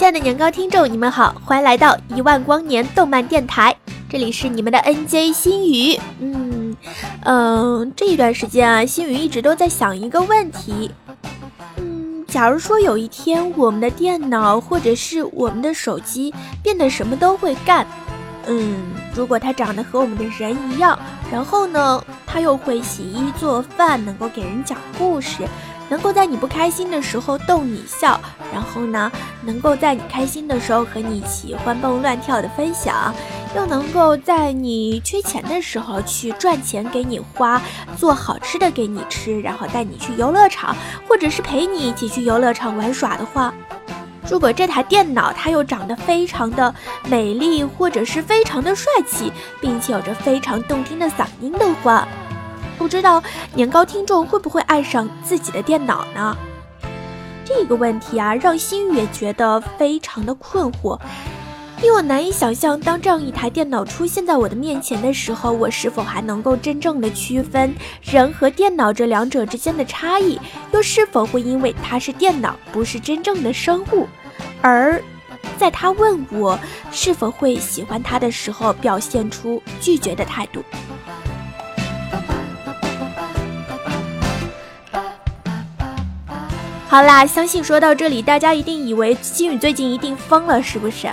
亲爱的年糕听众，你们好，欢迎来到一万光年动漫电台，这里是你们的 NJ 心语。嗯嗯，这一段时间啊，心语一直都在想一个问题。嗯，假如说有一天我们的电脑或者是我们的手机变得什么都会干，嗯，如果它长得和我们的人一样，然后呢，它又会洗衣做饭，能够给人讲故事。能够在你不开心的时候逗你笑，然后呢，能够在你开心的时候和你一起欢蹦乱跳的分享，又能够在你缺钱的时候去赚钱给你花，做好吃的给你吃，然后带你去游乐场，或者是陪你一起去游乐场玩耍的话，如果这台电脑它又长得非常的美丽，或者是非常的帅气，并且有着非常动听的嗓音的话。不知道年糕听众会不会爱上自己的电脑呢？这个问题啊，让心雨也觉得非常的困惑，因为我难以想象，当这样一台电脑出现在我的面前的时候，我是否还能够真正的区分人和电脑这两者之间的差异，又是否会因为它是电脑，不是真正的生物，而在他问我是否会喜欢他的时候，表现出拒绝的态度。好啦，相信说到这里，大家一定以为心雨最近一定疯了，是不是？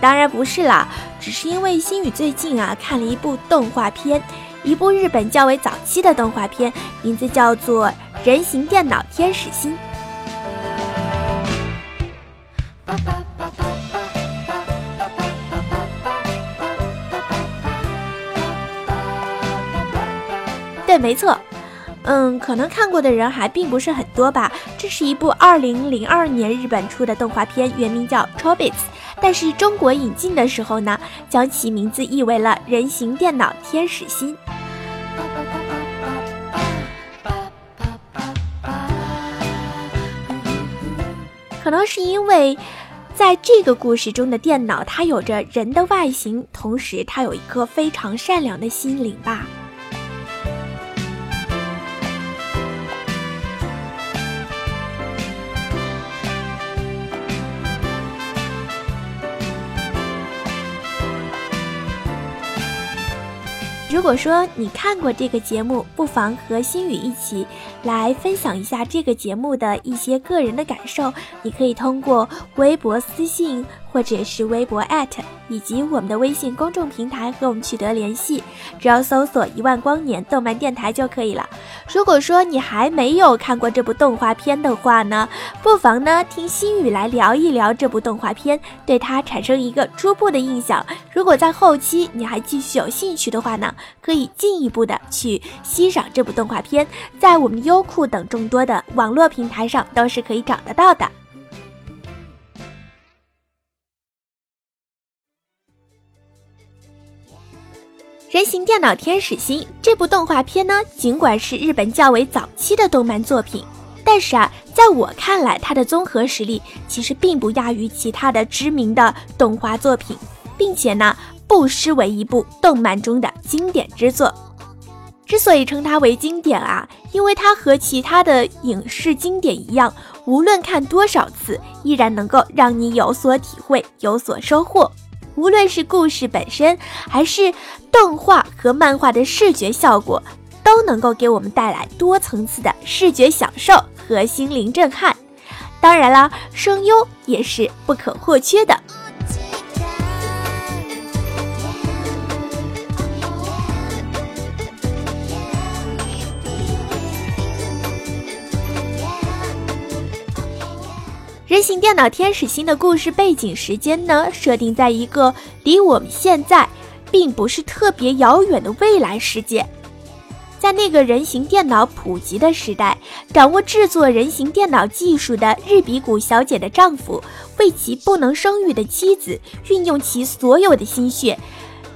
当然不是啦，只是因为心雨最近啊看了一部动画片，一部日本较为早期的动画片，名字叫做《人形电脑天使心》。对，没错。嗯，可能看过的人还并不是很多吧。这是一部二零零二年日本出的动画片，原名叫《Chobits》，但是中国引进的时候呢，将其名字译为了《人形电脑天使心》。可能是因为，在这个故事中的电脑，它有着人的外形，同时它有一颗非常善良的心灵吧。如果说你看过这个节目，不妨和心雨一起来分享一下这个节目的一些个人的感受。你可以通过微博私信。或者是微博以及我们的微信公众平台和我们取得联系，只要搜索“一万光年动漫电台”就可以了。如果说你还没有看过这部动画片的话呢，不妨呢听心雨来聊一聊这部动画片，对它产生一个初步的印象。如果在后期你还继续有兴趣的话呢，可以进一步的去欣赏这部动画片，在我们优酷等众多的网络平台上都是可以找得到的。人形电脑天使心这部动画片呢，尽管是日本较为早期的动漫作品，但是啊，在我看来，它的综合实力其实并不亚于其他的知名的动画作品，并且呢，不失为一部动漫中的经典之作。之所以称它为经典啊，因为它和其他的影视经典一样，无论看多少次，依然能够让你有所体会，有所收获。无论是故事本身，还是动画和漫画的视觉效果，都能够给我们带来多层次的视觉享受和心灵震撼。当然啦，声优也是不可或缺的。人形电脑天使心的故事背景时间呢，设定在一个离我们现在并不是特别遥远的未来世界。在那个人形电脑普及的时代，掌握制作人形电脑技术的日比谷小姐的丈夫，为其不能生育的妻子，运用其所有的心血，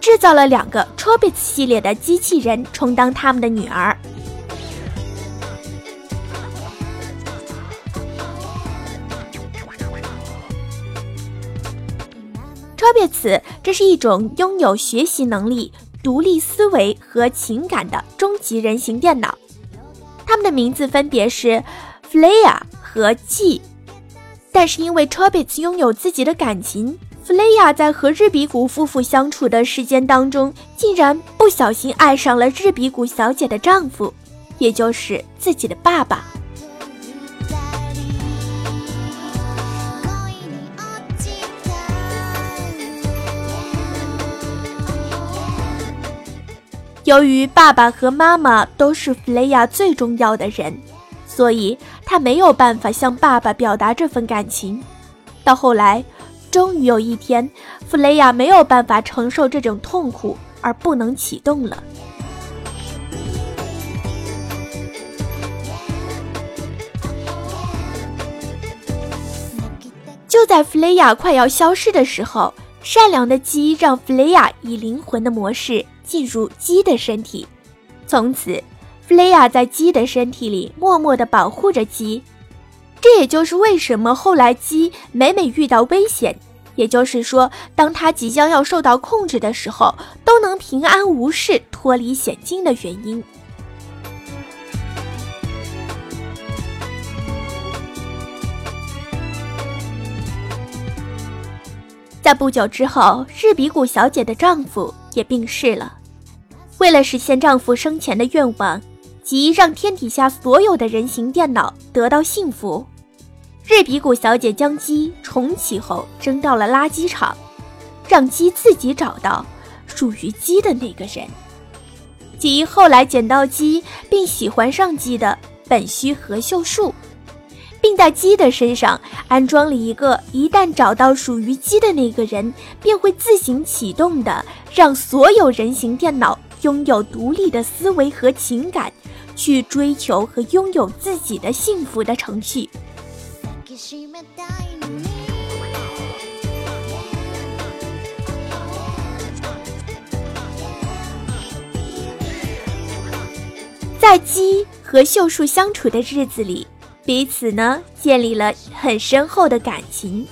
制造了两个 Chobits 系列的机器人，充当他们的女儿。别词，这是一种拥有学习能力、独立思维和情感的终极人形电脑。它们的名字分别是 Flea 和 G。但是因为 Chobits 拥有自己的感情，Flea 在和日比谷夫妇相处的时间当中，竟然不小心爱上了日比谷小姐的丈夫，也就是自己的爸爸。由于爸爸和妈妈都是弗雷亚最重要的人，所以他没有办法向爸爸表达这份感情。到后来，终于有一天，弗雷亚没有办法承受这种痛苦，而不能启动了。就在弗雷亚快要消失的时候，善良的鸡让弗雷亚以灵魂的模式。进入鸡的身体，从此，弗雷亚在鸡的身体里默默地保护着鸡。这也就是为什么后来鸡每每遇到危险，也就是说，当它即将要受到控制的时候，都能平安无事脱离险境的原因。在不久之后，日比谷小姐的丈夫也病逝了。为了实现丈夫生前的愿望，即让天底下所有的人形电脑得到幸福，日比谷小姐将鸡重启后扔到了垃圾场，让鸡自己找到属于鸡的那个人。即后来捡到鸡并喜欢上鸡的本须和秀树，并在鸡的身上安装了一个一旦找到属于鸡的那个人，便会自行启动的，让所有人形电脑。拥有独立的思维和情感，去追求和拥有自己的幸福的程序。在鸡和秀树相处的日子里，彼此呢建立了很深厚的感情。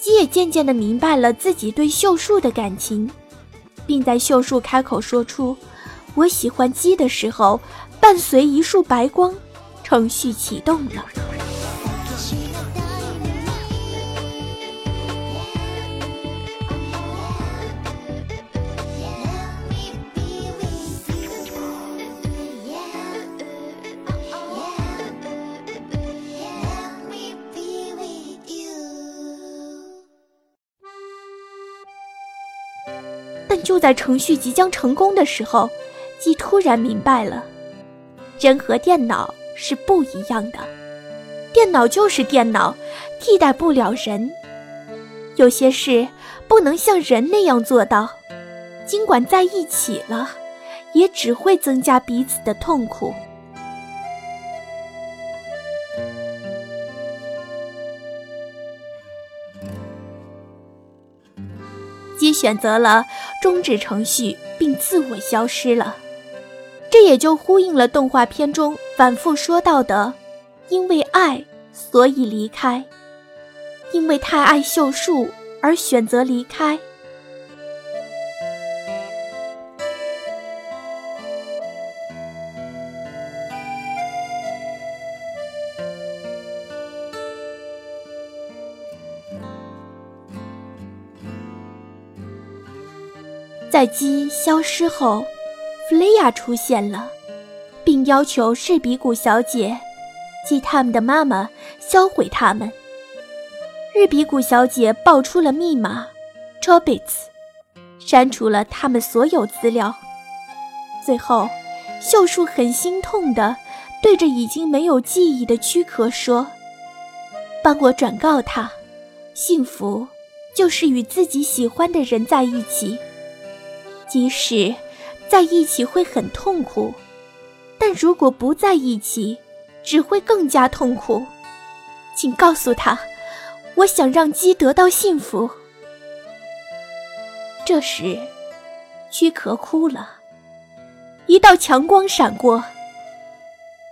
鸡也渐渐的明白了自己对秀树的感情。并在秀树开口说出“我喜欢鸡”的时候，伴随一束白光，程序启动了。就在程序即将成功的时候，即突然明白了，人和电脑是不一样的，电脑就是电脑，替代不了人。有些事不能像人那样做到，尽管在一起了，也只会增加彼此的痛苦。选择了终止程序，并自我消失了。这也就呼应了动画片中反复说到的：“因为爱，所以离开；因为太爱秀树而选择离开。”在鸡消失后，弗雷亚出现了，并要求士比古小姐即他们的妈妈销毁他们。日比谷小姐报出了密码，trobits，删除了他们所有资料。最后，秀树很心痛的对着已经没有记忆的躯壳说：“帮我转告他，幸福就是与自己喜欢的人在一起，即使在一起会很痛苦，但如果不在一起，只会更加痛苦。请告诉他。”我想让鸡得到幸福。这时，躯壳哭了，一道强光闪过。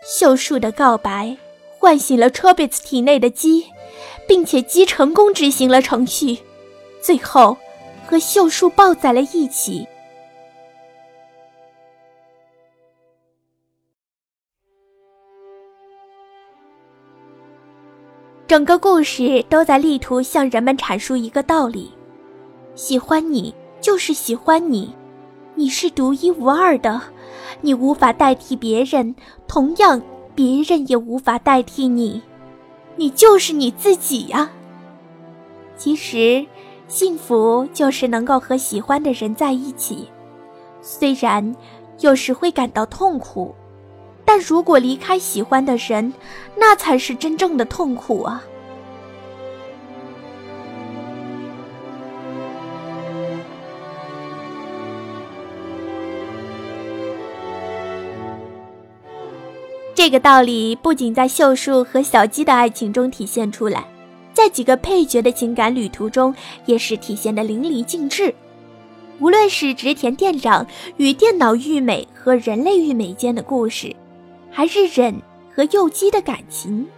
秀树的告白唤醒了 c h o b i t s 体内的鸡，并且鸡成功执行了程序，最后和秀树抱在了一起。整个故事都在力图向人们阐述一个道理：喜欢你就是喜欢你，你是独一无二的，你无法代替别人，同样别人也无法代替你，你就是你自己呀。其实，幸福就是能够和喜欢的人在一起，虽然有时会感到痛苦。但如果离开喜欢的人，那才是真正的痛苦啊！这个道理不仅在秀树和小鸡的爱情中体现出来，在几个配角的情感旅途中也是体现的淋漓尽致。无论是植田店长与电脑玉美和人类玉美间的故事。还是忍和幼姬的感情，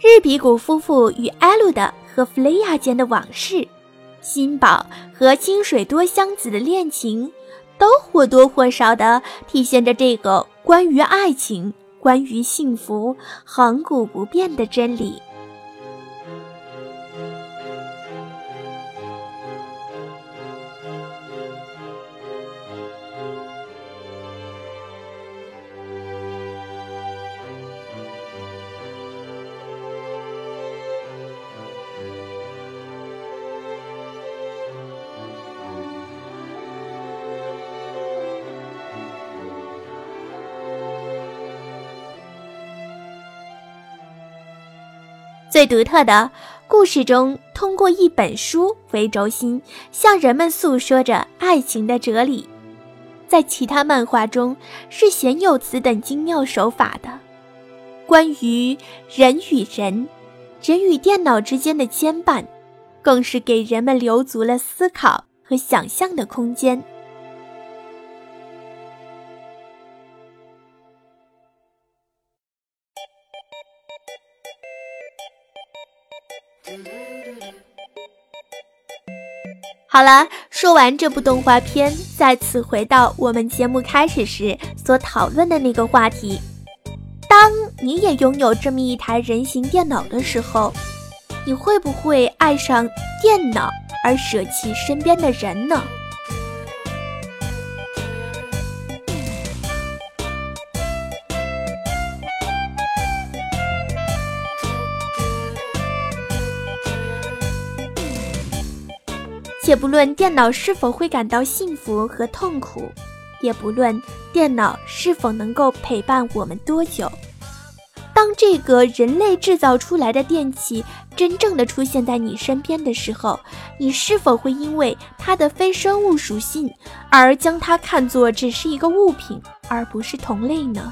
日比谷夫妇与艾露的和弗雷亚间的往事，新宝和清水多香子的恋情，都或多或少地体现着这个关于爱情、关于幸福恒古不变的真理。最独特的故事中，通过一本书为轴心，向人们诉说着爱情的哲理。在其他漫画中是鲜有此等精妙手法的。关于人与人、人与电脑之间的牵绊，更是给人们留足了思考和想象的空间。好了，说完这部动画片，再次回到我们节目开始时所讨论的那个话题：当你也拥有这么一台人形电脑的时候，你会不会爱上电脑而舍弃身边的人呢？且不论电脑是否会感到幸福和痛苦，也不论电脑是否能够陪伴我们多久，当这个人类制造出来的电器真正的出现在你身边的时候，你是否会因为它的非生物属性而将它看作只是一个物品，而不是同类呢？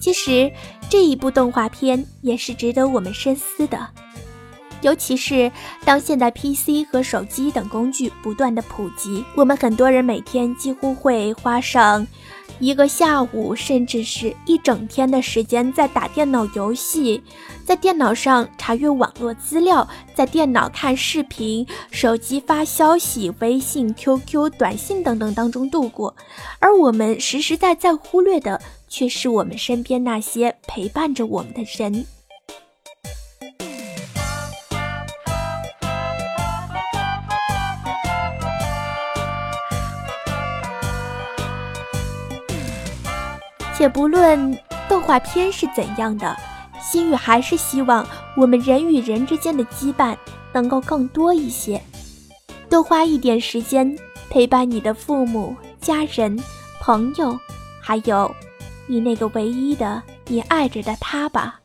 其实这一部动画片也是值得我们深思的，尤其是当现代 PC 和手机等工具不断的普及，我们很多人每天几乎会花上一个下午，甚至是一整天的时间在打电脑游戏，在电脑上查阅网络资料，在电脑看视频、手机发消息、微信、QQ、短信等等当中度过，而我们实实在在忽略的。却是我们身边那些陪伴着我们的人。且不论动画片是怎样的，心雨还是希望我们人与人之间的羁绊能够更多一些，多花一点时间陪伴你的父母、家人、朋友，还有你那个唯一的你爱着的他吧。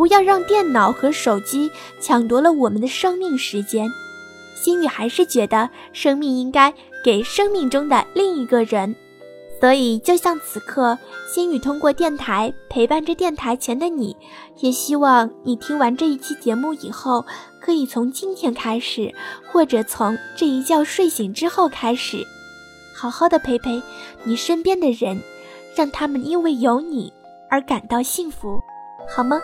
不要让电脑和手机抢夺了我们的生命时间。心雨还是觉得生命应该给生命中的另一个人，所以就像此刻，心雨通过电台陪伴着电台前的你，也希望你听完这一期节目以后，可以从今天开始，或者从这一觉睡醒之后开始，好好的陪陪你身边的人，让他们因为有你而感到幸福，好吗？